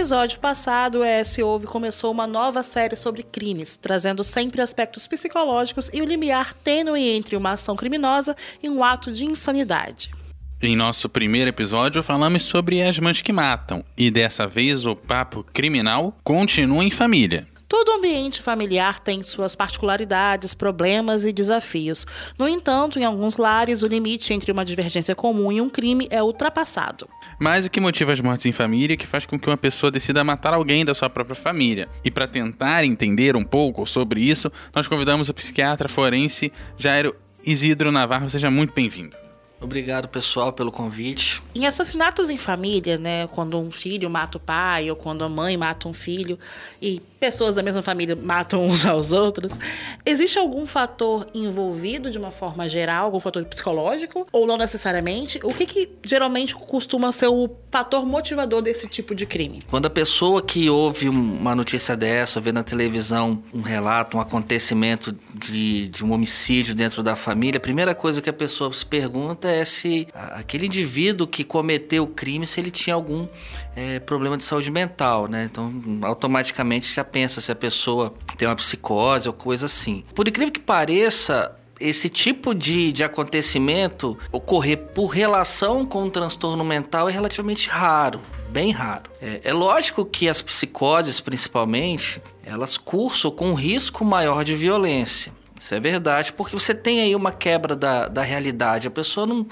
Episódio passado, o ES Ouve começou uma nova série sobre crimes, trazendo sempre aspectos psicológicos e o limiar tênue entre uma ação criminosa e um ato de insanidade. Em nosso primeiro episódio, falamos sobre as mães que matam, e dessa vez o papo criminal continua em família. Todo ambiente familiar tem suas particularidades, problemas e desafios. No entanto, em alguns lares, o limite entre uma divergência comum e um crime é ultrapassado. Mas o que motiva as mortes em família é que faz com que uma pessoa decida matar alguém da sua própria família. E para tentar entender um pouco sobre isso, nós convidamos o psiquiatra forense Jairo Isidro Navarro. Seja muito bem-vindo. Obrigado, pessoal, pelo convite. Em assassinatos em família, né, quando um filho mata o pai ou quando a mãe mata um filho e pessoas da mesma família matam uns aos outros, existe algum fator envolvido de uma forma geral, algum fator psicológico ou não necessariamente? O que, que geralmente costuma ser o fator motivador desse tipo de crime? Quando a pessoa que ouve uma notícia dessa, vê na televisão um relato, um acontecimento de, de um homicídio dentro da família, a primeira coisa que a pessoa se pergunta é se aquele indivíduo que cometeu o crime, se ele tinha algum é, problema de saúde mental, né? Então, automaticamente já pensa se a pessoa tem uma psicose ou coisa assim. Por incrível que pareça, esse tipo de, de acontecimento ocorrer por relação com um transtorno mental é relativamente raro, bem raro. É, é lógico que as psicoses, principalmente, elas cursam com um risco maior de violência. Isso é verdade, porque você tem aí uma quebra da, da realidade. A pessoa não,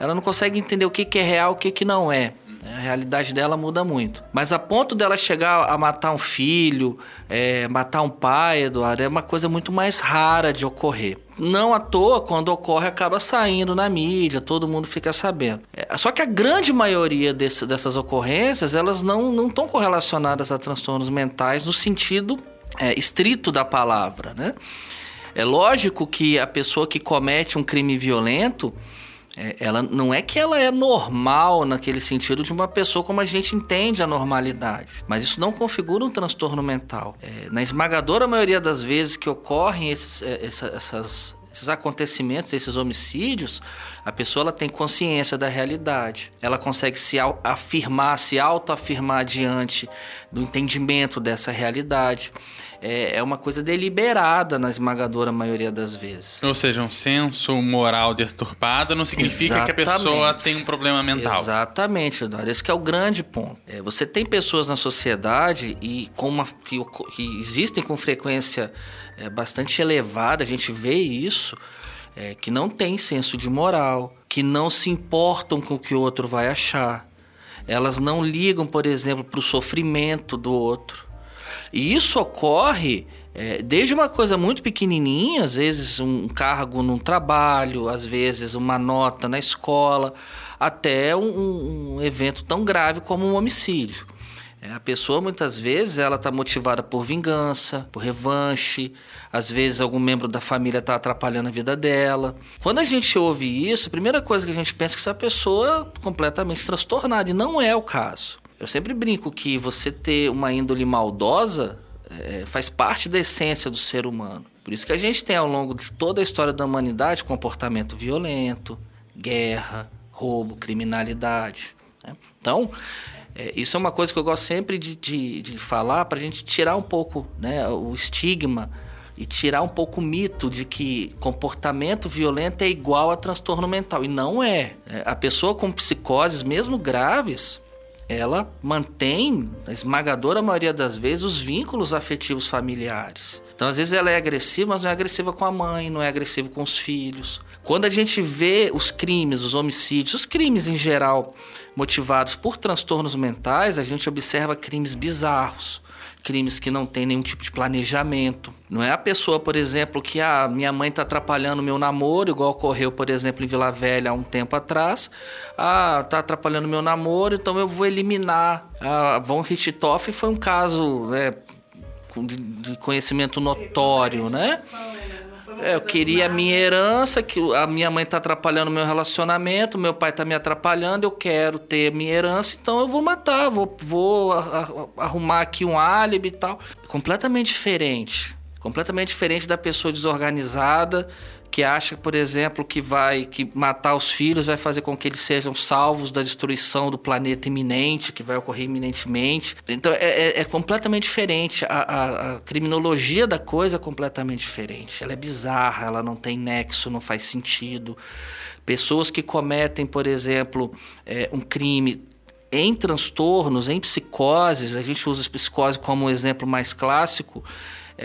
ela não consegue entender o que, que é real, o que, que não é. A realidade dela muda muito. Mas a ponto dela chegar a matar um filho, é, matar um pai, Eduardo, é uma coisa muito mais rara de ocorrer. Não à toa, quando ocorre, acaba saindo na mídia, todo mundo fica sabendo. É, só que a grande maioria desse, dessas ocorrências, elas não estão correlacionadas a transtornos mentais no sentido é, estrito da palavra, né? É lógico que a pessoa que comete um crime violento, é, ela não é que ela é normal naquele sentido de uma pessoa como a gente entende a normalidade, mas isso não configura um transtorno mental. É, na esmagadora maioria das vezes que ocorrem esses, é, essa, essas, esses acontecimentos, esses homicídios, a pessoa ela tem consciência da realidade. Ela consegue se afirmar, se autoafirmar diante do entendimento dessa realidade é, é uma coisa deliberada na esmagadora maioria das vezes. Ou seja, um senso moral deturpado não significa Exatamente. que a pessoa tem um problema mental. Exatamente, Eduardo. Esse é o grande ponto. É, você tem pessoas na sociedade e com uma, que, que existem com frequência é, bastante elevada, a gente vê isso, é, que não tem senso de moral, que não se importam com o que o outro vai achar. Elas não ligam, por exemplo, para o sofrimento do outro. E isso ocorre é, desde uma coisa muito pequenininha, às vezes um cargo num trabalho, às vezes uma nota na escola, até um, um evento tão grave como um homicídio. É, a pessoa muitas vezes ela está motivada por vingança, por revanche, às vezes algum membro da família está atrapalhando a vida dela. Quando a gente ouve isso, a primeira coisa que a gente pensa é que essa pessoa é completamente transtornada, e não é o caso. Eu sempre brinco que você ter uma índole maldosa é, faz parte da essência do ser humano. Por isso que a gente tem ao longo de toda a história da humanidade comportamento violento, guerra, roubo, criminalidade. Né? Então, é, isso é uma coisa que eu gosto sempre de, de, de falar para a gente tirar um pouco né, o estigma e tirar um pouco o mito de que comportamento violento é igual a transtorno mental. E não é. é a pessoa com psicoses, mesmo graves, ela mantém, a esmagadora maioria das vezes, os vínculos afetivos familiares. Então, às vezes, ela é agressiva, mas não é agressiva com a mãe, não é agressiva com os filhos. Quando a gente vê os crimes, os homicídios, os crimes em geral motivados por transtornos mentais, a gente observa crimes bizarros crimes que não tem nenhum tipo de planejamento. Não é a pessoa, por exemplo, que a ah, minha mãe está atrapalhando meu namoro, igual ocorreu, por exemplo, em Vila Velha há um tempo atrás. Ah, está atrapalhando meu namoro, então eu vou eliminar. A Von Richthofen foi um caso é, de conhecimento notório, né? É, eu queria a minha herança, que a minha mãe está atrapalhando o meu relacionamento, meu pai está me atrapalhando, eu quero ter a minha herança, então eu vou matar, vou, vou arrumar aqui um álibi e tal. Completamente diferente. Completamente diferente da pessoa desorganizada que acha, por exemplo, que vai que matar os filhos vai fazer com que eles sejam salvos da destruição do planeta iminente, que vai ocorrer iminentemente. Então é, é, é completamente diferente. A, a, a, criminologia da coisa é completamente diferente. Ela é bizarra, ela não tem nexo, não faz sentido. Pessoas que cometem, por exemplo, é, um crime em transtornos, em psicoses, a gente usa a psicose como um exemplo mais clássico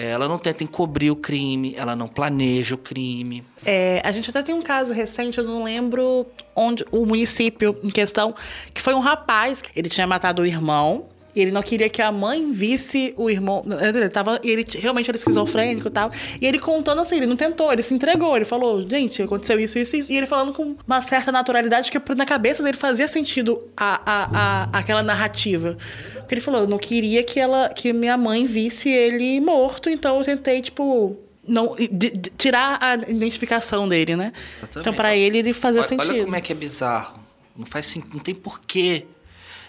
ela não tenta encobrir o crime, ela não planeja o crime. É, a gente até tem um caso recente, eu não lembro onde o município em questão, que foi um rapaz, ele tinha matado o irmão, e ele não queria que a mãe visse o irmão. Ele tava, ele realmente era esquizofrênico e tal. E ele contando assim, ele não tentou, ele se entregou. Ele falou, gente, aconteceu isso, isso, isso. E ele falando com uma certa naturalidade que na cabeça dele fazia sentido a, a, a, aquela narrativa. Porque ele falou, eu não queria que ela que minha mãe visse ele morto, então eu tentei, tipo, não de, de, tirar a identificação dele, né? Então para ele ele fazia olha, sentido. Olha como é que é bizarro. Não faz não tem porquê.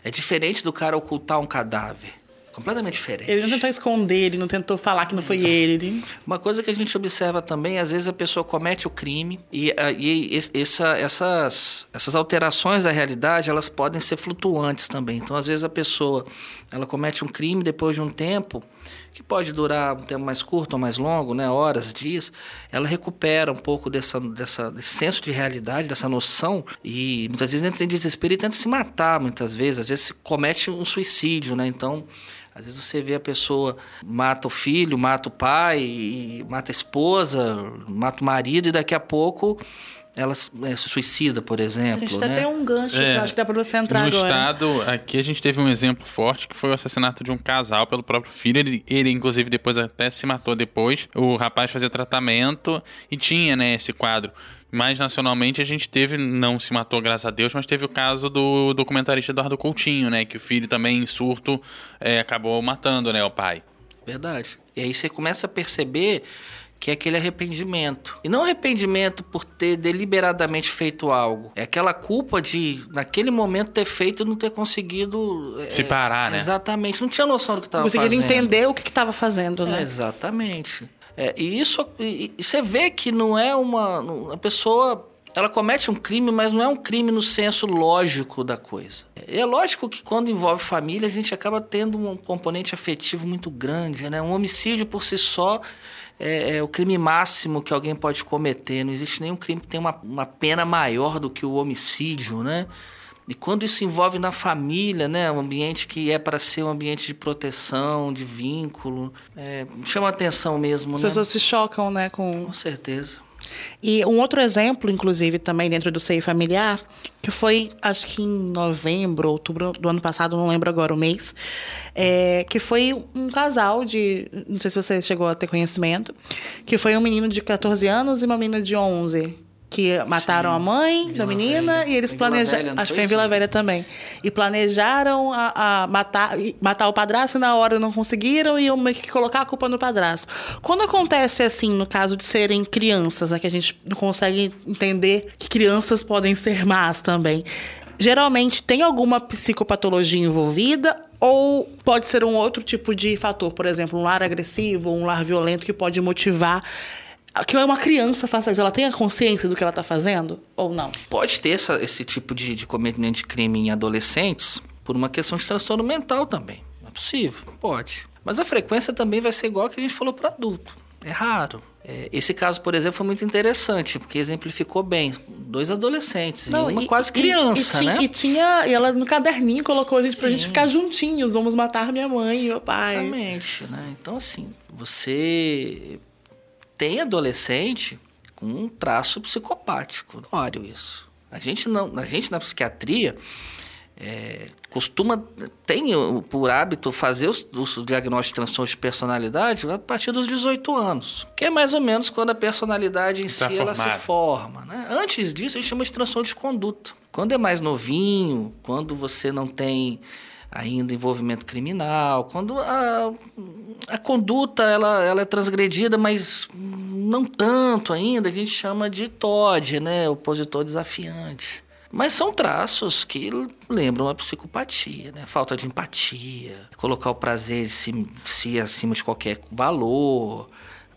É diferente do cara ocultar um cadáver. Completamente diferente. Ele não tentou esconder, ele não tentou falar que não foi ele. ele... Uma coisa que a gente observa também, às vezes a pessoa comete o crime e, ah, e essa, essas, essas alterações da realidade, elas podem ser flutuantes também. Então, às vezes a pessoa, ela comete um crime depois de um tempo, que pode durar um tempo mais curto ou mais longo, né, horas, dias, ela recupera um pouco dessa, dessa, desse senso de realidade, dessa noção, e muitas vezes entra em desespero e tenta se matar, muitas vezes, às vezes comete um suicídio, né? Então, às vezes você vê a pessoa mata o filho, mata o pai, mata a esposa, mata o marido e daqui a pouco ela é, se suicida, por exemplo. A gente né? tem um gancho é, que eu acho que dá para você entrar no agora. No estado, aqui a gente teve um exemplo forte que foi o assassinato de um casal pelo próprio filho. Ele, ele inclusive, depois até se matou depois. O rapaz fazia tratamento e tinha, né, esse quadro mais nacionalmente a gente teve, não se matou, graças a Deus, mas teve o caso do documentarista Eduardo Coutinho, né? Que o filho também, em surto, é, acabou matando, né, o pai. Verdade. E aí você começa a perceber que é aquele arrependimento. E não arrependimento por ter deliberadamente feito algo. É aquela culpa de, naquele momento, ter feito e não ter conseguido. Se é, parar, né? Exatamente. Não tinha noção do que estava fazendo. Conseguindo entender o que estava fazendo, né? É, exatamente. É, e isso e, e você vê que não é uma. A pessoa ela comete um crime, mas não é um crime no senso lógico da coisa. É lógico que quando envolve família, a gente acaba tendo um componente afetivo muito grande. Né? Um homicídio por si só é, é, o crime máximo que alguém pode cometer. Não existe nenhum crime que tenha uma, uma pena maior do que o homicídio, né? E quando isso envolve na família, né, um ambiente que é para ser um ambiente de proteção, de vínculo, é, chama atenção mesmo. As né? pessoas se chocam, né, com. Com certeza. E um outro exemplo, inclusive, também dentro do seio familiar, que foi, acho que em novembro, outubro do ano passado, não lembro agora o mês, é, que foi um casal de. Não sei se você chegou a ter conhecimento, que foi um menino de 14 anos e uma menina de 11 que mataram Sim. a mãe Vila da menina Velha. e eles planejaram. Acho que foi em Vila Velha também. E planejaram a, a, matar, matar o padrasto e na hora não conseguiram e iam meio que colocar a culpa no padrasto. Quando acontece assim, no caso de serem crianças, né, que a gente não consegue entender que crianças podem ser más também. Geralmente tem alguma psicopatologia envolvida ou pode ser um outro tipo de fator, por exemplo, um lar agressivo, um lar violento que pode motivar que uma criança faça isso, ela tem a consciência do que ela está fazendo ou não? Pode ter essa, esse tipo de, de cometimento de crime em adolescentes por uma questão de transtorno mental também. É possível, pode. Mas a frequência também vai ser igual a que a gente falou para adulto. É raro. É, esse caso, por exemplo, foi muito interessante, porque exemplificou bem. Dois adolescentes Não, e uma e, quase criança, e, e né? E tinha, e ela no caderninho colocou a gente pra Sim. gente ficar juntinhos. Vamos matar minha mãe e meu pai. Exatamente, né? Então, assim, você tem adolescente com um traço psicopático. Olha isso. A gente, não, a gente na psiquiatria é, costuma, tem por hábito fazer os, os diagnósticos de transtorno de personalidade a partir dos 18 anos, que é mais ou menos quando a personalidade em tá si ela se forma. Né? Antes disso, a gente chama de transtorno de conduta. Quando é mais novinho, quando você não tem ainda envolvimento criminal, quando a, a conduta ela, ela é transgredida, mas não tanto ainda, a gente chama de TOD, né? Opositor desafiante. Mas são traços que lembram a psicopatia, né? Falta de empatia, colocar o prazer em si, si acima de qualquer valor,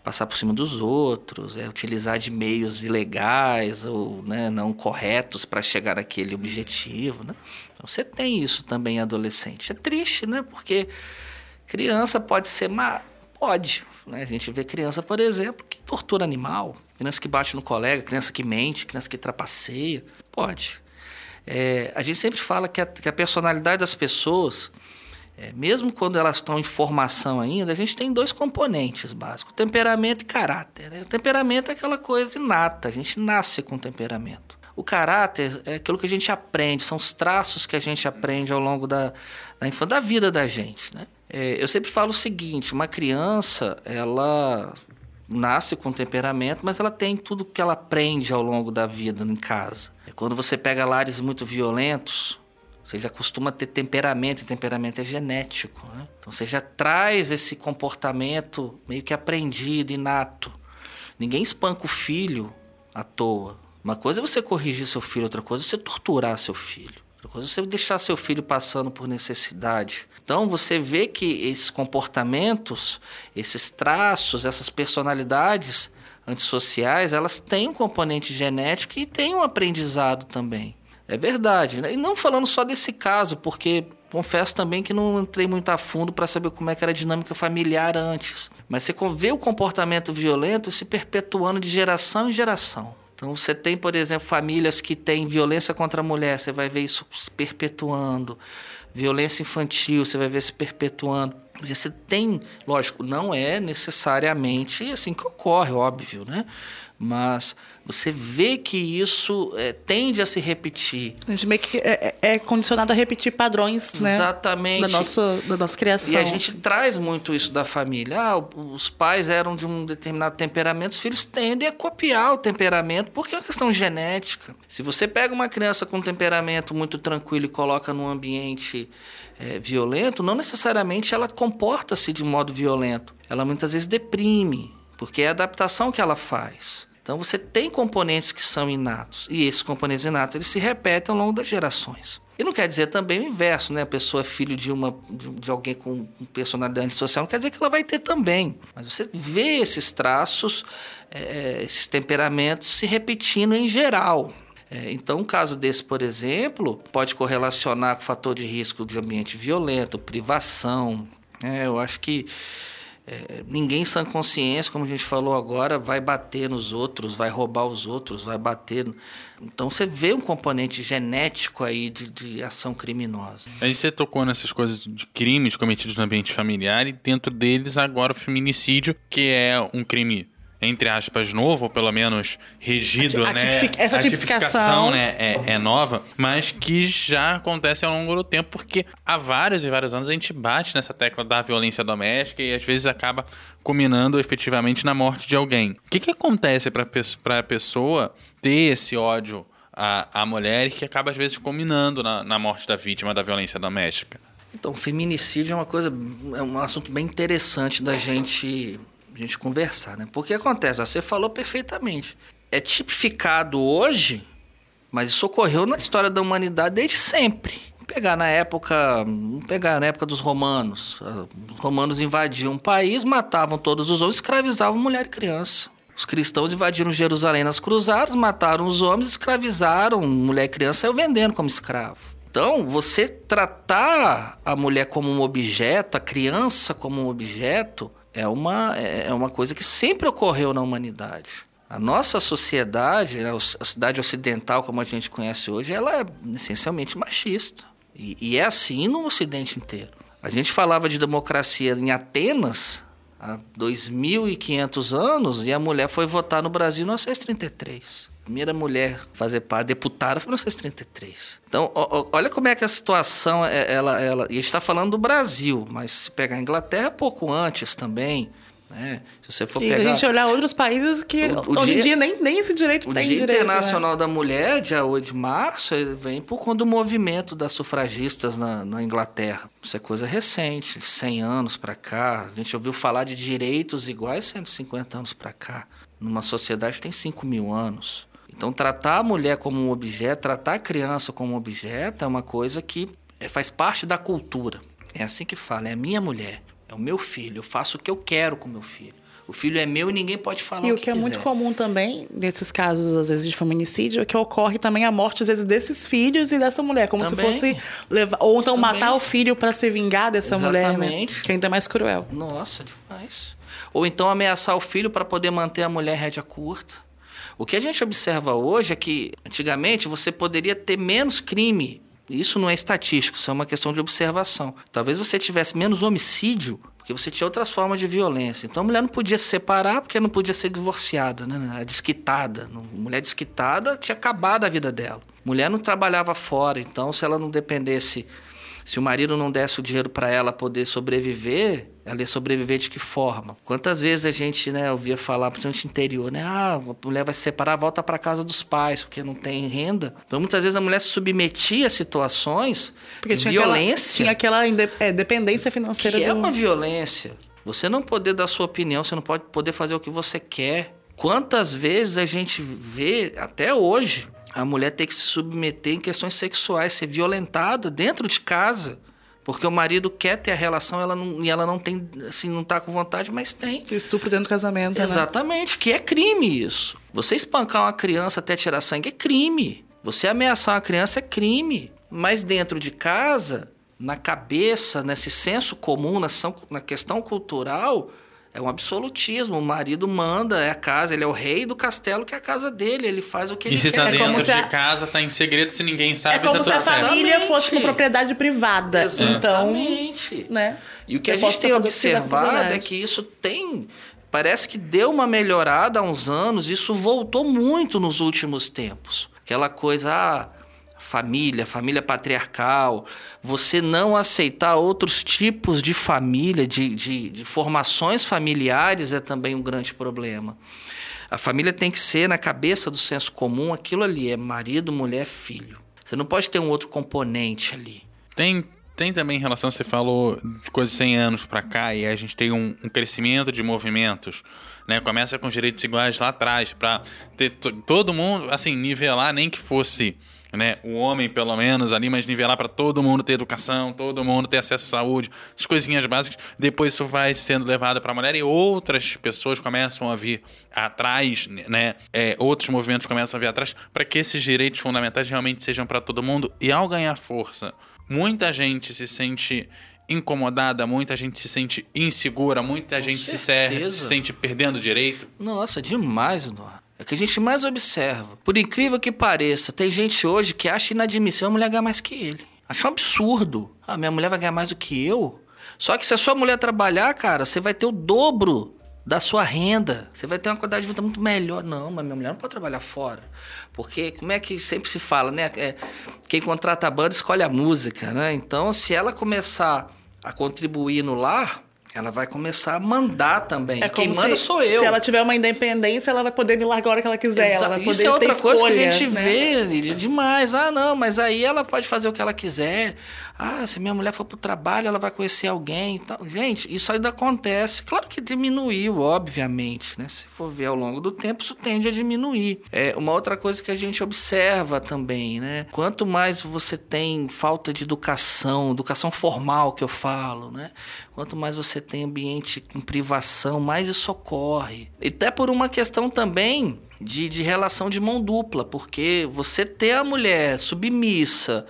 passar por cima dos outros, é utilizar de meios ilegais ou né, não corretos para chegar àquele objetivo, né? Então você tem isso também adolescente. É triste, né? Porque criança pode ser má, pode. Né? A gente vê criança, por exemplo, que tortura animal, criança que bate no colega, criança que mente, criança que trapaceia, pode. É, a gente sempre fala que a, que a personalidade das pessoas, é, mesmo quando elas estão em formação ainda, a gente tem dois componentes básicos: temperamento e caráter. Né? O temperamento é aquela coisa inata, a gente nasce com temperamento. O caráter é aquilo que a gente aprende, são os traços que a gente aprende ao longo da, da, da vida da gente. Né? É, eu sempre falo o seguinte: uma criança, ela nasce com temperamento, mas ela tem tudo que ela aprende ao longo da vida em casa. Quando você pega lares muito violentos, você já costuma ter temperamento, e temperamento é genético. Né? Então você já traz esse comportamento meio que aprendido, inato. Ninguém espanca o filho à toa. Uma coisa é você corrigir seu filho, outra coisa é você torturar seu filho. Outra coisa é você deixar seu filho passando por necessidade. Então você vê que esses comportamentos, esses traços, essas personalidades antissociais, elas têm um componente genético e têm um aprendizado também. É verdade. Né? E não falando só desse caso, porque confesso também que não entrei muito a fundo para saber como é que era a dinâmica familiar antes. Mas você vê o comportamento violento se perpetuando de geração em geração. Então você tem, por exemplo, famílias que têm violência contra a mulher, você vai ver isso se perpetuando. Violência infantil, você vai ver se perpetuando. Você tem, lógico, não é necessariamente assim que ocorre, óbvio, né? Mas você vê que isso é, tende a se repetir. A gente meio que é, é, é condicionado a repetir padrões, né? Exatamente. Da nossa, da nossa criação. E a gente traz muito isso da família. Ah, os pais eram de um determinado temperamento, os filhos tendem a copiar o temperamento, porque é uma questão genética. Se você pega uma criança com um temperamento muito tranquilo e coloca num ambiente é, violento, não necessariamente ela comporta-se de modo violento. Ela muitas vezes deprime, porque é a adaptação que ela faz. Então você tem componentes que são inatos e esses componentes inatos eles se repetem ao longo das gerações. E não quer dizer também o inverso, né? A pessoa é filho de uma de alguém com personalidade social, não quer dizer que ela vai ter também. Mas você vê esses traços, é, esses temperamentos se repetindo em geral. É, então, um caso desse, por exemplo, pode correlacionar com o fator de risco de ambiente violento, privação. É, eu acho que é, ninguém sem consciência, como a gente falou agora, vai bater nos outros, vai roubar os outros, vai bater. Então você vê um componente genético aí de, de ação criminosa. Aí você tocou nessas coisas de crimes cometidos no ambiente familiar e dentro deles agora o feminicídio, que é um crime entre aspas, novo, ou pelo menos regido, a, né? Essa tipificação né, é, é, nova, mas que já acontece ao longo do tempo, porque há vários e vários anos a gente bate nessa tecla da violência doméstica e às vezes acaba culminando efetivamente na morte de alguém. O que, que acontece para a pessoa ter esse ódio à, à mulher e que acaba às vezes culminando na, na morte da vítima da violência doméstica? Então, feminicídio é uma coisa, é um assunto bem interessante da gente a gente conversar, né? Porque acontece, você falou perfeitamente. É tipificado hoje, mas isso ocorreu na história da humanidade desde sempre. Vamos pegar na época, vamos pegar na época dos romanos. Os romanos invadiam um país, matavam todos os homens, escravizavam mulher e criança. Os cristãos invadiram Jerusalém nas cruzadas, mataram os homens, escravizaram mulher e criança, saiu vendendo como escravo. Então, você tratar a mulher como um objeto, a criança como um objeto, é uma, é, é uma coisa que sempre ocorreu na humanidade. A nossa sociedade, a sociedade ocidental como a gente conhece hoje, ela é essencialmente machista. E, e é assim no Ocidente inteiro. A gente falava de democracia em Atenas há 2.500 anos e a mulher foi votar no Brasil em 1933 primeira mulher a fazer parte, deputada, foi em 1933. Então, ó, olha como é que a situação, é, ela, ela, e está falando do Brasil, mas se pegar a Inglaterra, pouco antes também, Né? Se você for E pegar... a gente olhar outros países que O- o hoje em dia- dia nem, nem esse direito O tem Dia direito. né? Internacional da Mulher, dia 8 de março, vem por conta do movimento das sufragistas na, na Inglaterra. Isso é coisa recente, 100 anos para cá. A gente ouviu falar de direitos iguais 150 anos para cá. Numa sociedade que tem 5 mil anos. Então, tratar a mulher como um objeto, tratar a criança como um objeto é uma coisa que é, faz parte da cultura. É assim que fala, é a minha mulher, é o meu filho, eu faço o que eu quero com meu filho. O filho é meu e ninguém pode falar E o o que é muito quiser. comum também, nesses casos, às vezes, de feminicídio, é que ocorre também a morte, às vezes, desses filhos e dessa mulher. Como Também. se fosse levar. Ou então Também. matar o filho para se vingar dessa mulher, né? Exatamente. Que ainda é mais cruel. Nossa, demais. Ou então ameaçar o filho para poder manter a mulher rédea curta. O que a gente observa hoje é que, antigamente, você poderia ter menos crime. Isso não é estatístico, isso é uma questão de observação. Talvez você tivesse menos homicídio, porque você tinha outras formas de violência. Então a mulher não podia se separar porque não podia ser divorciada, né? A desquitada. Mulher desquitada tinha acabado a vida dela. Mulher não trabalhava fora, então se ela não dependesse se o marido não desse o dinheiro para ela poder sobreviver, ela ia sobreviver de que forma? Quantas vezes a gente, né, ouvia falar, principalmente interior, né? Ah, a mulher vai se separar, volta para casa dos pais, porque não tem renda. Então, muitas vezes a mulher se submetia a situações Porque de tinha aquela, violência, tinha aquela é, dependência financeira que é do- uma violência. Você não poder dar sua opinião, você não pode poder fazer o que você quer. Quantas vezes a gente vê, até hoje, a mulher ter que se submeter em questões sexuais, ser violentada dentro de casa, porque o marido quer ter a relação ela não, e ela não tem, assim, não tá com vontade, mas tem. estupro dentro do casamento. né? Exatamente, que é crime isso. Você espancar uma criança até tirar sangue é crime. Você ameaçar uma criança é crime. Mas dentro de casa, na cabeça, nesse senso comum, na questão cultural, é um absolutismo. O marido manda, é a casa, ele é o rei do castelo, que é a casa dele, ele faz o que E ele se quer. tá É como dentro se de a- casa, tá em segredo, se ninguém sabe, É como tá se a certo. família fosse uma propriedade privada. Então, Exatamente. né? E o que Eu a gente tem observado é que isso tem. Parece que deu uma melhorada há uns anos, isso voltou muito nos últimos tempos. Aquela coisa, ah, família, família patriarcal, você não aceitar outros tipos de família, de, de, de formações familiares é também um grande problema. A família tem que ser, na cabeça do senso comum, aquilo ali: é marido, mulher, filho. Você não pode ter um outro componente ali. Tem, tem também relação, você falou de coisas de 100 anos pra cá e a gente tem um, um crescimento de movimentos, né? Começa com os direitos iguais lá atrás, pra ter to- todo mundo, assim, nivelar, nem que fosse, né, o homem pelo menos ali, mas nivelar pra todo mundo ter educação, todo mundo ter acesso à saúde, essas coisinhas básicas. Depois isso vai sendo levado pra mulher e outras pessoas começam a vir atrás, né? É, outros movimentos começam a vir atrás para que esses direitos fundamentais realmente sejam para todo mundo. E ao ganhar força, muita gente se sente incomodada, muita gente se sente insegura, muita gente se, se- certeza. se sente perdendo direito. Nossa, demais, Eduardo. É que a gente mais observa. Por incrível que pareça, tem gente hoje que acha inadmissível a mulher ganhar mais que ele. Acha um absurdo. Ah, minha mulher vai ganhar mais do que eu? Só que se a sua mulher trabalhar, cara, você vai ter o dobro da sua renda. Você vai ter uma qualidade de vida muito melhor. Não, mas minha mulher não pode trabalhar fora. Porque como é que sempre se fala, né? É, quem contrata a banda escolhe a música, né? Então, se ela começar a contribuir no lar, ela vai começar a mandar também. É quem manda se, sou eu. Se ela tiver uma independência, ela vai poder me largar a hora que ela quiser. Exa- Ela vai poder Isso é outra coisa que escolha, a gente né? vê demais. Ah, não, mas aí ela pode fazer o que ela quiser. Ah, se minha mulher for pro trabalho, ela vai conhecer alguém. e tal. Gente, isso ainda acontece. Claro que diminuiu, obviamente, né? Se for ver ao longo do tempo, isso tende a diminuir. É uma outra coisa que a gente observa também, né? Quanto mais você tem falta de educação, educação formal que eu falo, né? Quanto mais você tem ambiente com privação, mais isso ocorre. E até por uma questão também de, de relação de mão dupla, porque você ter a mulher submissa,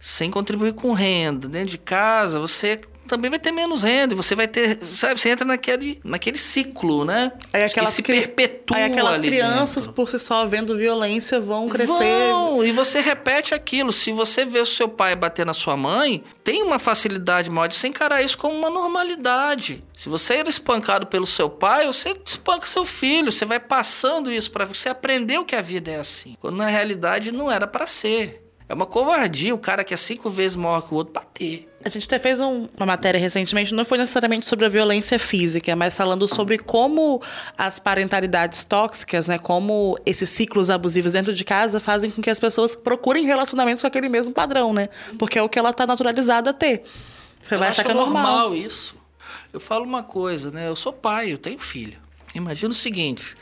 sem contribuir com renda dentro de casa, você também vai ter menos renda e você vai ter, sabe, você entra naquele, naquele ciclo, né? Aí que aquelas, se cri- perpetua aí aquelas crianças, dentro. por si só, vendo violência, vão crescer. Vão, e você repete aquilo. Se você vê o seu pai bater na sua mãe, tem uma facilidade maior de você encarar isso como uma normalidade. Se você era espancado pelo seu pai, você espanca seu filho. Você vai passando isso para você aprender o que a vida é assim. Quando na realidade não era para ser. É uma covardia o cara que é cinco vezes maior que o outro bater. A gente até fez um- uma matéria recentemente, não foi necessariamente sobre a violência física, mas falando sobre como as parentalidades tóxicas, né, como esses ciclos abusivos dentro de casa fazem com que as pessoas procurem relacionamentos com aquele mesmo padrão, né? Porque é o que ela tá naturalizada a ter. Você vai achar que é normal. isso. Eu falo uma coisa, né? Eu sou pai, eu tenho filho. Imagina o seguinte: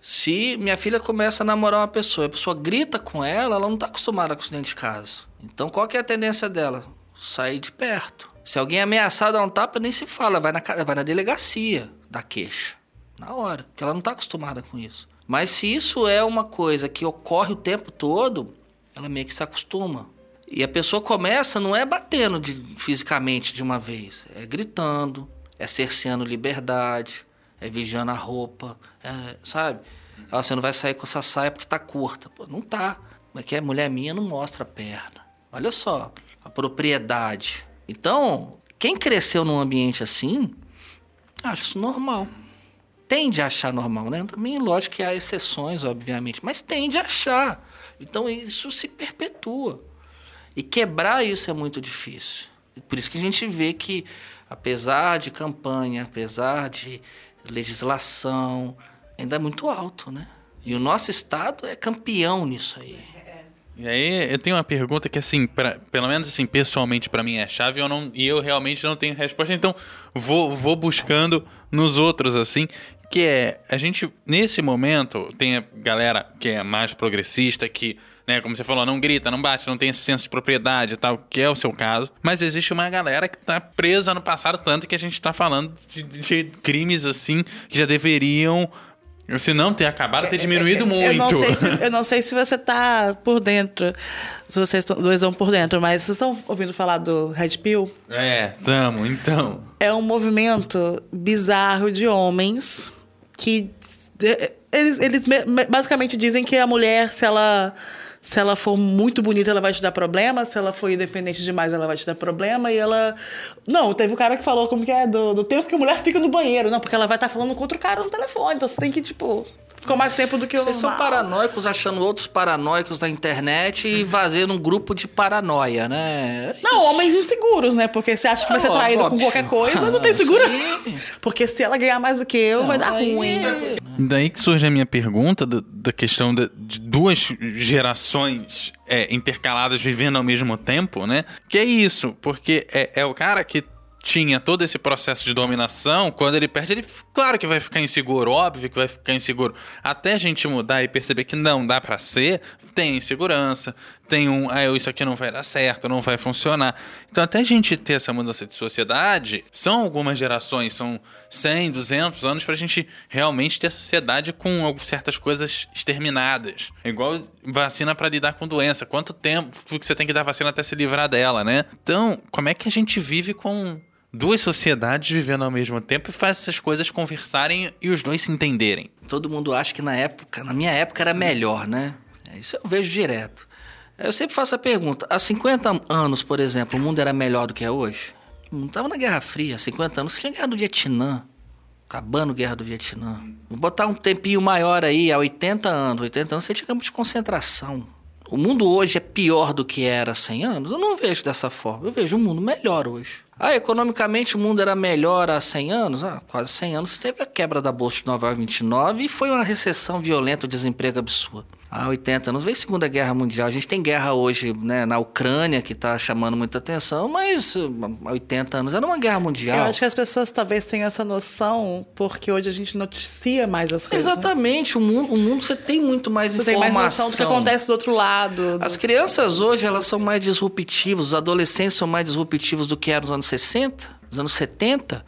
se minha filha começa a namorar uma pessoa, e a pessoa grita com ela, ela não está acostumada com isso dentro de casa. Então qual que é a tendência dela? Sair de perto. Se alguém ameaçar dar um tapa, nem se fala, vai na, vai na delegacia da queixa. Na hora, porque ela não está acostumada com isso. Mas se isso é uma coisa que ocorre o tempo todo, ela meio que se acostuma. E a pessoa começa, não é batendo de- fisicamente de uma vez, é gritando, é cerceando liberdade, é vigiando a roupa, é, sabe? Ah, você não vai sair com essa saia porque tá curta. Pô, não tá. Mas que é mulher minha não mostra a perna. Olha só, a propriedade. Então, quem cresceu num ambiente assim, acha isso normal. Tende a achar normal, né? Também, lógico que há exceções, obviamente, mas tende a achar. Então, isso se perpetua. E quebrar isso é muito difícil. Por isso que a gente vê que, apesar de campanha, apesar de legislação, ainda é muito alto, né? E o nosso Estado é campeão nisso aí. E aí, eu tenho uma pergunta que, assim, pra, pelo menos assim, pessoalmente pra mim é chave eu não, e eu realmente não tenho resposta, então vou, vou buscando nos outros, assim, que é, a gente, nesse momento, tem a galera que é mais progressista, que, né, como você falou, não grita, não bate, não tem esse senso de propriedade e tal, que é o seu caso, mas existe uma galera que tá presa no passado, tanto que a gente tá falando de, de crimes, assim, que já deveriam... Se não ter acabado, ter diminuído muito. Eu não, sei se, eu não sei se você tá por dentro, se vocês dois estão por dentro, mas vocês estão ouvindo falar do Red Pill? É, tamo, então. É um movimento bizarro de homens que eh, eles, eles me- me- basicamente dizem que a mulher, se ela se ela for muito bonita, ela vai te dar problema. Se ela for independente demais, ela vai te dar problema. E ela. Não, teve um cara que falou como que é do, do tempo que a mulher fica no banheiro. Não, porque ela vai estar falando com outro cara no telefone. Então você tem que, tipo, ficou mais tempo do que o Vocês são normal. paranoicos achando outros paranoicos na internet e fazendo um grupo de paranoia, né? Não, homens inseguros, né? Porque você acha que vai ser Não, traído com óbvio. qualquer coisa, não tem segurança. sim. Porque se ela ganhar mais do que eu, vai dar Aí- ruim. Daí que surge a minha pergunta da, da questão da- de duas gerações é, intercaladas vivendo ao mesmo tempo, né? Que é isso, porque é, é o cara que tinha todo esse processo de dominação, quando ele perde, ele, claro que vai ficar inseguro, óbvio que vai ficar inseguro. Até a gente mudar e perceber que não dá pra ser, tem insegurança, tem um, ah, isso aqui não vai dar certo, não vai funcionar. Então, até a gente ter essa mudança de sociedade, são algumas gerações, são 100, 200 anos pra gente realmente ter a sociedade com certas coisas exterminadas. Igual vacina pra lidar com doença. Quanto tempo que você tem que dar vacina até se livrar dela, né? Então, como é que a gente vive com duas sociedades vivendo ao mesmo tempo e faz essas coisas conversarem e os dois se entenderem? Todo mundo acha que na época, na minha época era melhor, né? É, Isso eu vejo direto. Eu sempre faço a pergunta: há 50 anos, por exemplo, o mundo era melhor do que é hoje? Não estava na Guerra Fria, há 50 anos. Tinha Guerra do Vietnã, acabando a Guerra do Vietnã. Vou botar um tempinho maior aí, há 80 anos. 80 anos você tinha campo de concentração. O mundo hoje é pior do que era há 100 anos? Eu não vejo dessa forma. Eu vejo um mundo melhor hoje. Ah, economicamente o mundo era melhor há 100 anos? Ah, quase 100 anos teve a quebra da Bolsa de Nova York 29 e foi uma recessão violenta, um desemprego absurdo. Há 80 anos veio Segunda Guerra Mundial. A gente tem guerra hoje né, na Ucrânia, que está chamando muita atenção, mas há 80 anos era uma guerra mundial. Eu acho que as pessoas talvez tenham essa noção porque hoje a gente noticia mais as coisas. né? Exatamente, o mundo, o mundo você tem muito mais Você tem informação. mais noção do que acontece do outro lado. do- As crianças hoje, elas são mais disruptivas, os adolescentes são mais disruptivos do que eram nos anos 60, nos anos 70.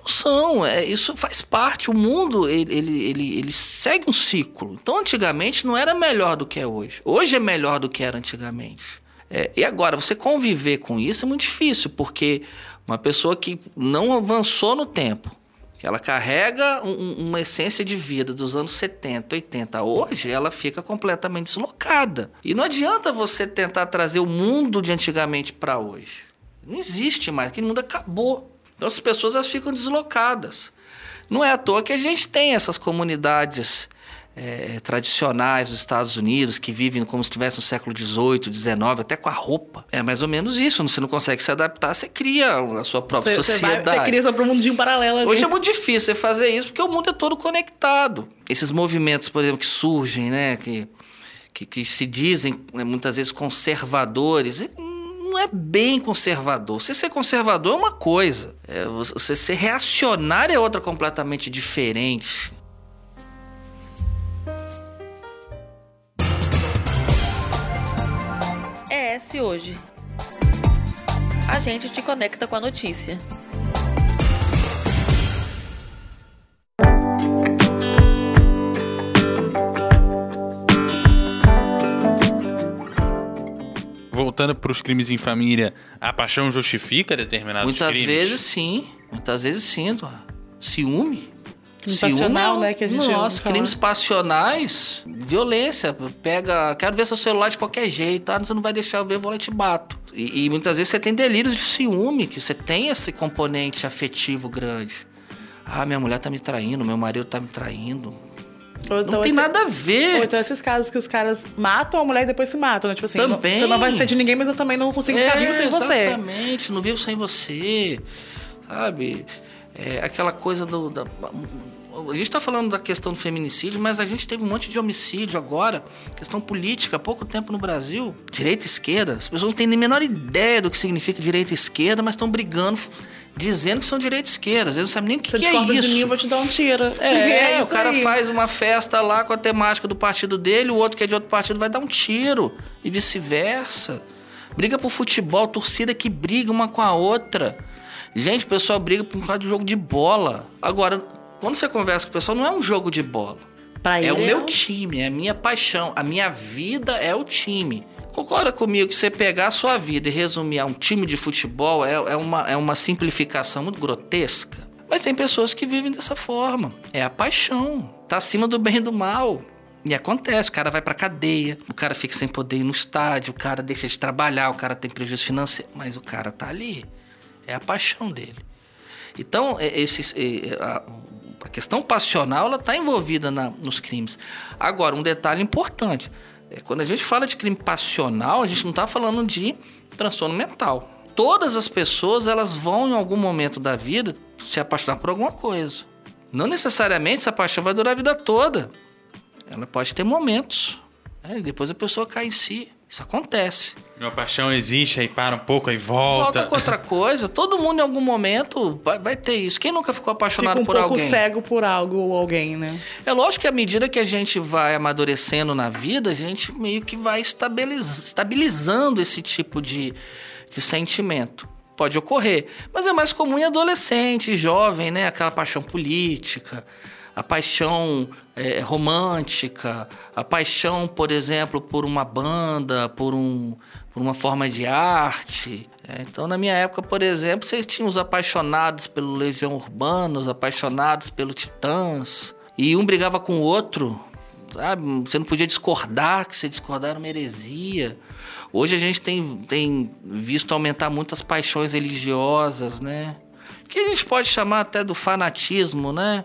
Não são, é, isso faz parte, o mundo, ele, ele, ele, ele segue um ciclo. Então, antigamente não era melhor do que é hoje. Hoje é melhor do que era antigamente. É, e agora, você conviver com isso é muito difícil, porque uma pessoa que não avançou no tempo, que ela carrega um- um- uma essência de vida dos anos 70, 80. Hoje ela fica completamente deslocada. E não adianta você tentar trazer o mundo de antigamente para hoje. Não existe mais, aquele mundo acabou. Então as pessoas elas ficam deslocadas. Não é à toa que a gente tem essas comunidades é, tradicionais dos Estados Unidos, que vivem como se estivesse no século XVIII, XIX, até com a roupa. É mais ou menos isso. Você não consegue se adaptar, você cria a sua própria Você, você, sociedade. vai, você cria seu próprio mundinho paralelo. Hoje é muito difícil você fazer isso porque o mundo é todo conectado. Esses movimentos, por exemplo, que surgem, né, que, que, que se dizem né, muitas vezes conservadores, não é bem conservador. Você ser conservador é uma coisa, é, você ser reacionário é outra completamente diferente. ES Hoje. A gente te conecta com a notícia. Voltando para os crimes em família, a paixão justifica determinados Muitas crimes? vezes sim, muitas vezes sim. Ciúme. Crime passional, né, que a gente Nossa, crimes passionais, violência. Pega, quero ver seu celular de qualquer jeito, ah, você não vai deixar eu ver, eu vou lá e te bato. E, e muitas vezes você tem delírios de ciúme, que você tem esse componente afetivo grande. Ah, minha mulher tá me traindo, meu marido tá me traindo. Ou Não então tem esse- nada a Ou ver. então esses casos que os caras matam a mulher e depois se matam, né? Tipo assim, Também. não- você não vai ser de ninguém, mas eu também não consigo ficar vivo sem você. É, Exatamente, não vivo sem você. Sabe? É, aquela coisa do. Da, a gente está falando da questão do feminicídio, mas a gente teve um monte de homicídio agora, questão política, há pouco tempo no Brasil. Direita e esquerda. As pessoas não têm nem a menor ideia do que significa direita e esquerda, mas estão brigando, dizendo que são direita e esquerda. Às vezes não sabem nem o que, que é isso. de mim, eu vou te dar um tiro. É, o isso cara aí. faz uma festa lá com a temática do partido dele, o outro que é de outro partido vai dar um tiro. E vice-versa. Briga por futebol, torcida que briga uma com a outra. Gente, o pessoal briga por causa de jogo de bola. Agora, quando você conversa com o pessoal, não é um jogo de bola. Pra É ele o meu time, é a minha paixão. A minha vida é o time. Concorda comigo que você pegar a sua vida e resumir a um time de futebol é, é, uma, é uma simplificação muito grotesca. Mas tem pessoas que vivem dessa forma. É a paixão. Tá acima do bem e do mal. E acontece, o cara vai pra cadeia, o cara fica sem poder ir no estádio, o cara deixa de trabalhar, o cara tem prejuízo financeiro, mas o cara tá ali. É a paixão dele. Então, é- esses, é, a, a questão passional ela está envolvida na- nos crimes. Agora, um detalhe importante: é, quando a gente fala de crime passional, a gente não está falando de transtorno mental. Todas as pessoas elas vão em algum momento da vida se apaixonar por alguma coisa. Não necessariamente essa paixão vai durar a vida toda. Ela pode ter momentos. né? E depois a pessoa cai em si. Isso acontece. Uma paixão existe, aí para um pouco, aí Volta volta. com outra coisa. Todo mundo em algum momento vai, vai ter isso. Quem nunca ficou apaixonado Fica um por pouco alguém? cego por algo ou alguém, né? É lógico que à medida que a gente vai amadurecendo na vida, a gente meio que vai estabiliz- estabilizando esse tipo de, de sentimento. Pode ocorrer, mas é mais comum em adolescente, jovem, né? Aquela paixão política, a paixão é, romântica, a paixão, por exemplo, por uma banda, por, um, por uma forma de arte. É, então, na minha época, por exemplo, vocês tinham os apaixonados pelo Legião Urbana, os apaixonados pelo Titãs, e um brigava com o outro, sabe? Você não podia discordar, que você discordar era uma heresia. Hoje a gente tem, tem visto aumentar muitas paixões religiosas, né? Que a gente pode chamar até do fanatismo, né?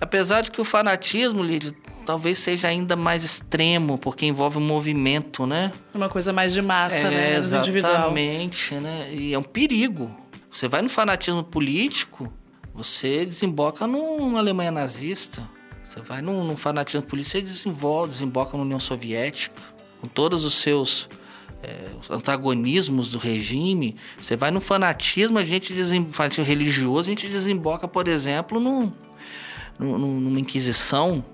Apesar de que o fanatismo, Lídia, talvez seja ainda mais extremo, porque envolve um movimento, né? Uma coisa mais de massa, é, né? Mais individual. exatamente, né? E é um perigo. Você vai no fanatismo político, você desemboca numa Alemanha nazista. Você vai num, num fanatismo político, você desenvolve, desemboca na União Soviética, com todos os seus é, os antagonismos do regime. Você vai no fanatismo, a gente desem, fanatismo religioso, a gente desemboca, por exemplo, num- numa inquisição,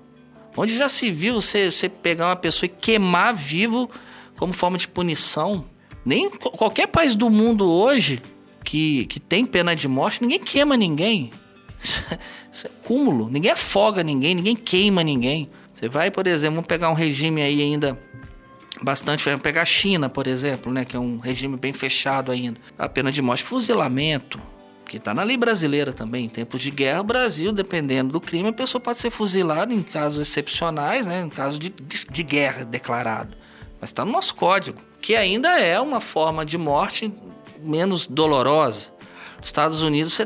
onde já se viu você, você pegar uma pessoa e queimar vivo como forma de punição. Nem qu- qualquer país do mundo hoje que, que tem pena de morte, ninguém queima ninguém. Isso é cúmulo. Ninguém afoga ninguém, ninguém queima ninguém. Você vai, por exemplo, vamos pegar um regime aí ainda bastante. Vamos pegar a China, por exemplo, né? Que é um regime bem fechado ainda. A pena de morte, fuzilamento. Que está na lei brasileira também. Em tempos de guerra, o Brasil, dependendo do crime, a pessoa pode ser fuzilada em casos excepcionais, né? Em caso de, de, de guerra declarada. Mas está no nosso código. Que ainda é uma forma de morte menos dolorosa. Estados Unidos,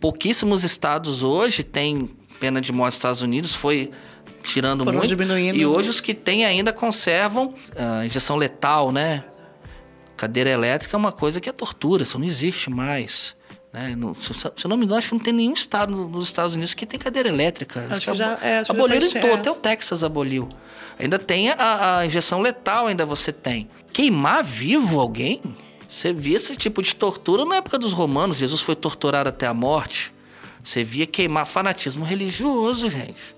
pouquíssimos estados hoje têm pena de morte nos Estados Unidos. Foi tirando Foram muito. diminuindo. E hoje os que têm ainda conservam a injeção letal, né? Cadeira elétrica é uma coisa que é tortura, isso não existe mais. Né? No- se, se eu não me engano, acho que não tem nenhum estado no- nos Estados Unidos que tem cadeira elétrica. Acho que já- abo- é, acho que já aboliram em todo, é. até o Texas aboliu. Ainda tem a, a injeção letal, ainda você tem. Queimar vivo alguém? Você via esse tipo de tortura na época dos romanos. Jesus foi torturado até a morte. Você via queimar fanatismo religioso, gente.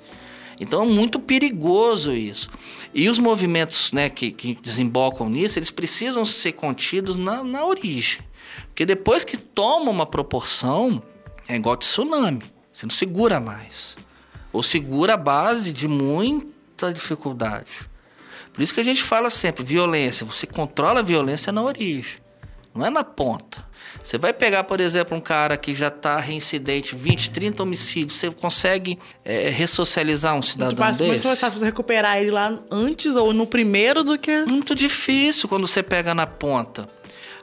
Então é muito perigoso isso. E os movimentos né, que, que desembocam nisso, eles precisam ser contidos na, na origem. Porque depois que toma uma proporção, é igual tsunami. Você não segura mais. Ou segura a base de muita dificuldade. Por isso que a gente fala sempre, violência. Você controla a violência na origem, não é na ponta. Você vai pegar, por exemplo, um cara que já está reincidente, 20, 30 homicídios, você consegue é, ressocializar um Muito cidadão fácil, muito mais desse? fácil você recuperar ele lá antes ou no primeiro do que. Muito difícil quando você pega na ponta.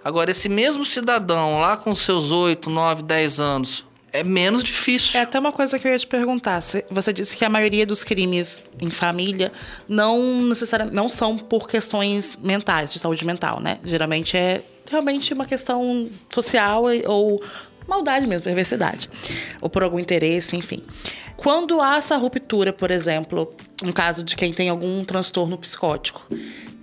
Agora, esse mesmo cidadão lá com seus 8, 9, 10 anos, é menos difícil. É até uma coisa que eu ia te perguntar. Você- Você disse que a maioria dos crimes em família não necessariamente não são por questões mentais, de saúde mental, né? Geralmente é realmente uma questão social ou maldade mesmo, perversidade. Ou por algum interesse, enfim. Quando há essa ruptura, por exemplo, no caso de quem tem algum transtorno psicótico,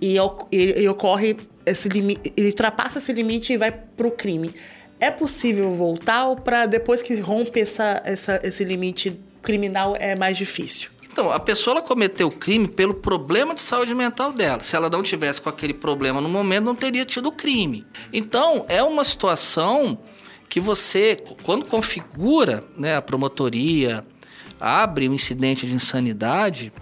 e, e- e ocorre esse limite, ele ultrapassa esse limite e vai pro crime. É possível voltar ou para depois que rompe essa, essa- esse limite criminal é mais difícil? Então, a pessoa cometeu o crime pelo problema de saúde mental dela. Se ela não tivesse com aquele problema no momento, não teria tido o crime. Então, é uma situação que você, quando configura né, a promotoria, abre um incidente de insanidade,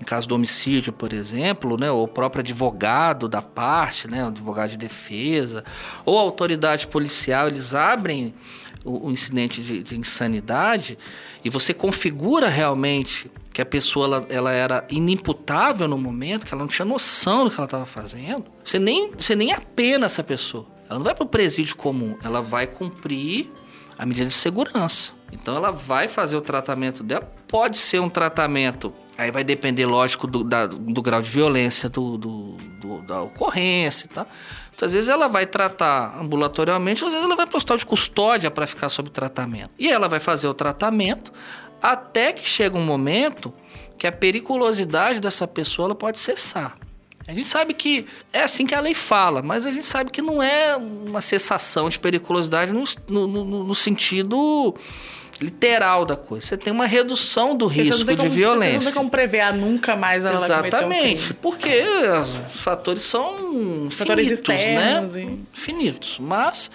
em caso do homicídio, por exemplo, né, ou o próprio advogado da parte, né, o advogado de defesa, ou a autoridade policial, eles abrem o, o incidente de, de insanidade e você configura realmente que a pessoa ela, ela era inimputável no momento, que ela não tinha noção do que ela estava fazendo, você nem, você nem apena essa pessoa. Ela não vai para o presídio comum, ela vai cumprir a medida de segurança. Então ela vai fazer o tratamento dela. Pode ser um tratamento, aí vai depender, lógico, do, da- do grau de violência do, do- do- da ocorrência e tal. Muitas vezes ela vai tratar ambulatorialmente, às vezes ela vai para o hospital de custódia para ficar sob tratamento. E ela vai fazer o tratamento até que chega um momento que a periculosidade dessa pessoa ela pode cessar. A gente sabe que é assim que a lei fala, mas a gente sabe que não é uma cessação de periculosidade no, no- no- no sentido literal da coisa. Você tem uma redução do Porque risco tem de como- Você violência. não tem como prever, nunca mais ela um Exatamente, crime. porque os fatores são Fatores finitos, externos né? e- Finitos, mas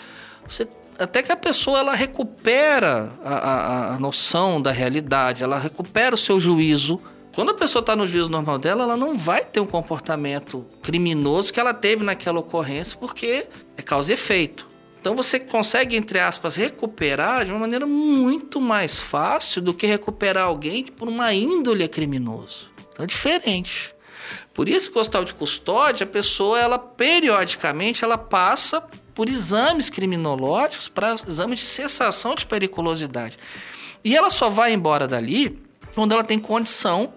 você- até que a pessoa ela recupera a, a- a noção da realidade, ela recupera o seu juízo. Quando a pessoa está no juízo normal dela, ela não vai ter um comportamento criminoso que ela teve naquela ocorrência, porque é causa e efeito. Então você consegue, entre aspas, recuperar de uma maneira muito mais fácil do que recuperar alguém que por uma índole é criminoso. Então é diferente. Por isso que o hospital de custódia, a pessoa, ela periodicamente, ela passa por exames criminológicos para exames de cessação de periculosidade. E ela só vai embora dali quando ela tem condição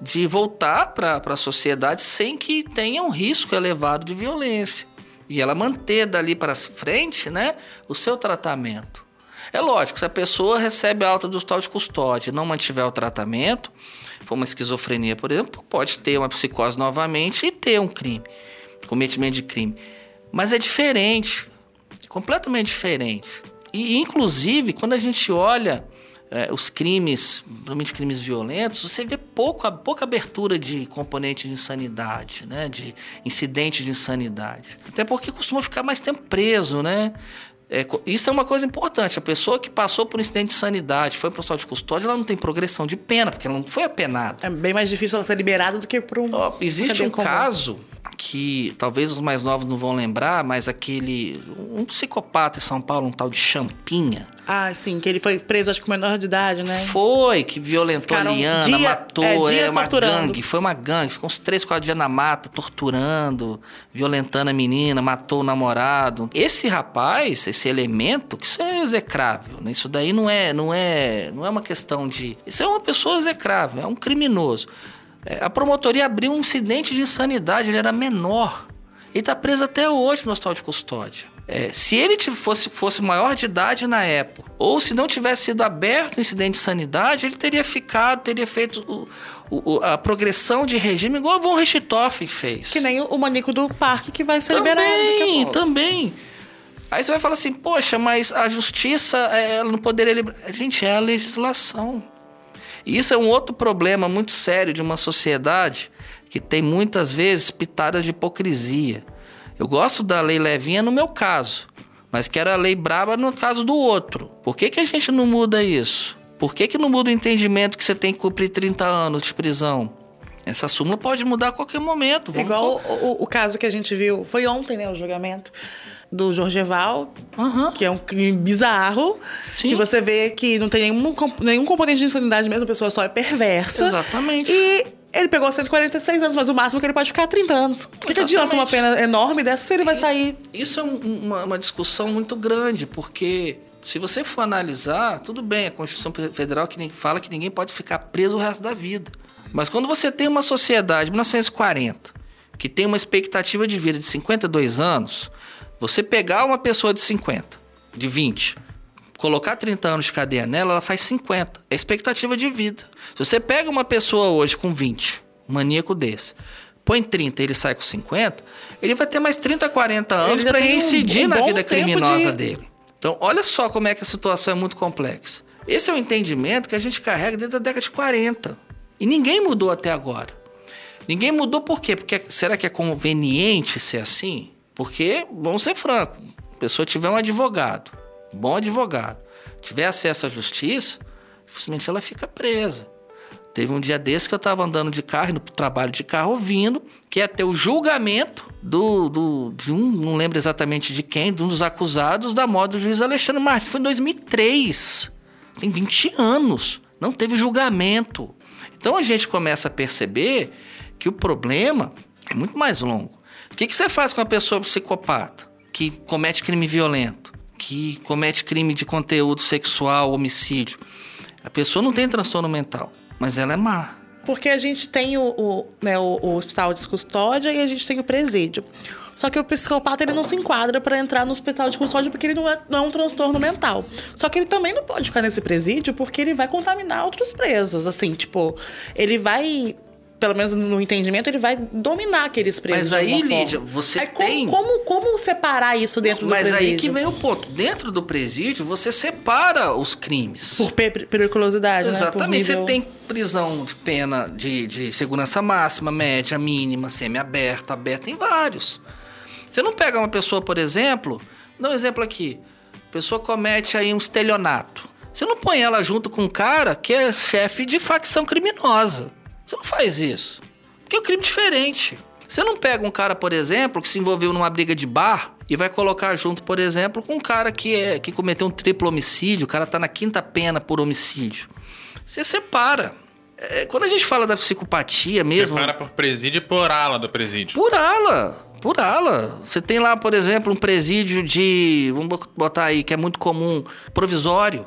de voltar para a sociedade sem que tenha um risco elevado de violência. E ela manter dali para frente né, o seu tratamento. É lógico, se a pessoa recebe alta do hospital de custódia e não mantiver o tratamento, for uma esquizofrenia, por exemplo, pode ter uma psicose novamente e ter um crime, cometimento de crime. Mas é diferente, completamente diferente. E, inclusive, quando a gente olha é, os crimes, principalmente crimes violentos, você vê pouco, pouca abertura de componente de insanidade, né? de incidente de insanidade. Até porque costuma ficar mais tempo preso, né? É, isso é uma coisa importante. A pessoa que passou por um incidente de insanidade, foi para o hospital de custódia, ela não tem progressão de pena, porque ela não foi apenada. É bem mais difícil ela ser liberada do que por um. Ó, existe um comum. caso que talvez os mais novos não vão lembrar, mas aquele. Um psicopata em São Paulo, um tal de Champinha. Ah, sim, que ele foi preso, acho que com menor de idade, né? Foi, que violentou Ficaram a Liana, dia- matou, é, é, uma torturando. gangue, foi uma gangue, ficou uns três, quatro dias na mata, torturando, violentando a menina, matou o namorado. Esse rapaz, esse elemento, que isso é execrável, né? Isso daí não é, não é, não é uma questão de... Isso é uma pessoa execrável, é um criminoso. É, a promotoria abriu um incidente de insanidade, ele era menor. Ele tá preso até hoje no hospital de custódia. É, se ele fosse, fosse maior de idade na época, ou se não tivesse sido aberto o incidente de sanidade, ele teria ficado, teria feito o- o- o- a progressão de regime igual a Von Richthofen fez. Que nem o, o maníaco do parque que vai ser liberado daqui a Também, também. Aí você vai falar assim, poxa, mas a justiça é, ela não poderia liberar. Gente, é a legislação. E isso é um outro problema muito sério de uma sociedade que tem muitas vezes pitadas de hipocrisia. Eu gosto da lei levinha no meu caso, mas quero a lei braba no caso do outro. Por que, que a gente não muda isso? Por que, que não muda o entendimento que você tem que cumprir 30 anos de prisão? Essa súmula pode mudar a qualquer momento. Vamos Igual o, o- o caso que a gente viu, foi ontem, né, o julgamento do Jorgeval, Aham. que é um crime bizarro, Sim. que você vê que não tem nenhum, nenhum componente de insanidade mesmo, a pessoa só é perversa. Exatamente. E ele pegou 146 anos, mas o máximo que ele pode ficar é 30 anos. O que, que adianta uma pena enorme dessa se ele vai sair Isso é um- uma, uma discussão muito grande, porque se você for analisar, tudo bem, a Constituição Federal que fala que ninguém pode ficar preso o resto da vida. Mas quando você tem uma sociedade, 1940, que tem uma expectativa de vida de 52 anos, você pegar uma pessoa de 50, de 20, colocar 30 anos de cadeia nela, ela faz 50. É expectativa de vida. Se você pega uma pessoa hoje com 20, um maníaco desse, põe 30 e ele sai com 50, ele vai ter mais 30, 40 anos para tem um- reincidir um na vida criminosa de- dele. Então, olha só como é que a situação é muito complexa. Esse é o entendimento que a gente carrega desde a década de 40. E ninguém mudou até agora. Ninguém mudou por quê? Porque será que é conveniente ser assim? Porque, vamos ser francos, a pessoa tiver um advogado, um bom advogado, tiver acesso à justiça, dificilmente ela fica presa. Teve um dia desse que eu estava andando de carro, pro trabalho de carro, ouvindo que ia ter o julgamento do, do- de um, não lembro exatamente de quem, de um dos acusados da morte do juiz Alexandre Martins. Foi em 2003. Tem 20 anos. Não teve julgamento. Então a gente começa a perceber que o problema é muito mais longo. O que, que você faz com uma pessoa psicopata que comete crime violento, que comete crime de conteúdo sexual, homicídio? A pessoa não tem transtorno mental, mas ela é má. Porque a gente tem o, o, né, o, o hospital de custódia e a gente tem o presídio. Só que o psicopata ele não se enquadra para entrar no hospital de custódia porque ele não é, não é um transtorno mental. Só que ele também não pode ficar nesse presídio porque ele vai contaminar outros presos. Assim, tipo, ele vai. Pelo menos no entendimento, ele vai dominar aqueles presos. Mas aí. Lídia, você Aí como- tem- Como, como, separar isso dentro Mas do presídio? aí que vem o ponto. Dentro do presídio, você separa os crimes. Por pe- periculosidade, Exatamente. né? Por nível- Você tem prisão de pena de, de segurança máxima, média, mínima, semi-aberta, aberta, tem vários. Você não pega uma pessoa, por exemplo, dá um exemplo aqui. A pessoa comete aí um estelionato. Você não põe ela junto com um cara que é chefe de facção criminosa. Você não faz isso. Porque é um crime diferente. Você não pega um cara, por exemplo, que se envolveu numa briga de bar e vai colocar junto, por exemplo, com um cara que, é, que cometeu um triplo homicídio, o cara tá na quinta pena por homicídio. Você separa. É, quando a gente fala da psicopatia mesmo. Separa por presídio e por ala do presídio. Por ala, por ala. Você tem lá, por exemplo, um presídio de. Vamos botar aí, que é muito comum, provisório.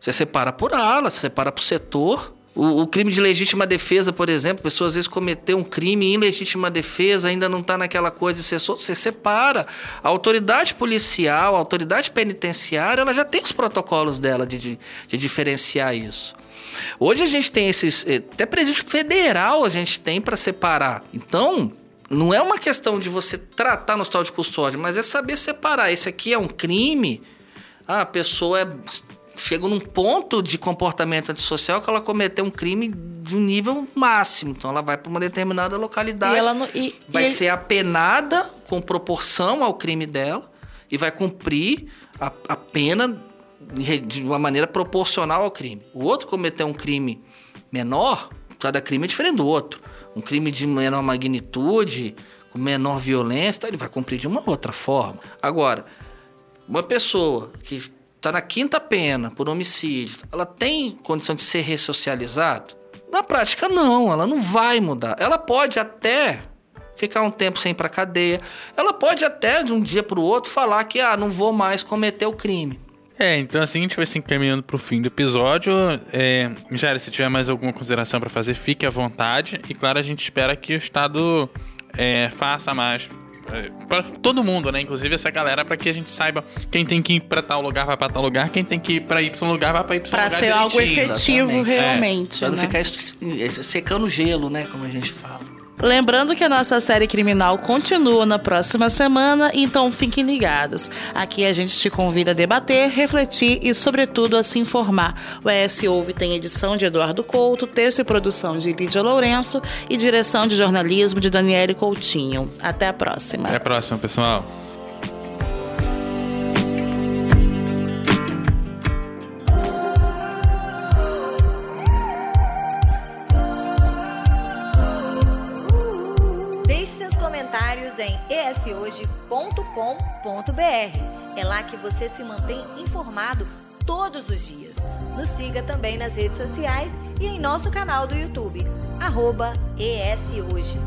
Você separa por ala, você separa por setor. O, o crime de legítima defesa, por exemplo, a pessoa às vezes cometeu um crime em legítima defesa, ainda não está naquela coisa de ser solto, você separa. A autoridade policial, a autoridade penitenciária, ela já tem os protocolos dela de, de, de diferenciar isso. Hoje a gente tem esses. eh, Até presídio federal a gente tem para separar. Então, não é uma questão de você tratar no hospital de custódia, mas é saber separar. Esse aqui é um crime. Ah, a pessoa é- chega num ponto de comportamento antissocial que ela cometeu um crime de um nível máximo. Então ela vai para uma determinada localidade. E ela não- e- vai e- ser apenada com proporção ao crime dela e vai cumprir a, a pena de uma maneira proporcional ao crime. O outro cometeu um crime menor, cada crime é diferente do outro. Um crime de menor magnitude, com menor violência, então ele vai cumprir de uma outra forma. Agora, uma pessoa que está na quinta pena por homicídio, ela tem condição de ser ressocializada? Na prática, não, ela não vai mudar. Ela pode até ficar um tempo sem ir para cadeia. Ela pode até, de um dia para o outro, falar que ah, não vou mais cometer o crime. É, então assim a gente vai se encaminhando pro fim do episódio. É, Jair, se tiver mais alguma consideração para fazer, fique à vontade. E claro, a gente espera que o Estado é, faça mais para todo mundo, né? Inclusive essa galera, para que a gente saiba quem tem que ir para tal lugar vai para tal lugar, quem tem que ir para Y lugar vai para Y pra lugar. Para ser algo efetivo Exatamente. realmente. Pra não né? ficar secando gelo, né? Como a gente fala. Lembrando que a nossa série criminal continua na próxima semana, então fiquem ligados. Aqui a gente te convida a debater, refletir e, sobretudo, a se informar. O ES Ouve tem edição de Eduardo Couto, texto e produção de Lídia Lourenço e direção de jornalismo de Daniele Coutinho. Até a próxima. Até a próxima, pessoal. Em eshoje.com.br. É lá que você se mantém informado todos os dias. Nos siga também nas redes sociais e em nosso canal do YouTube, arroba ESHoje.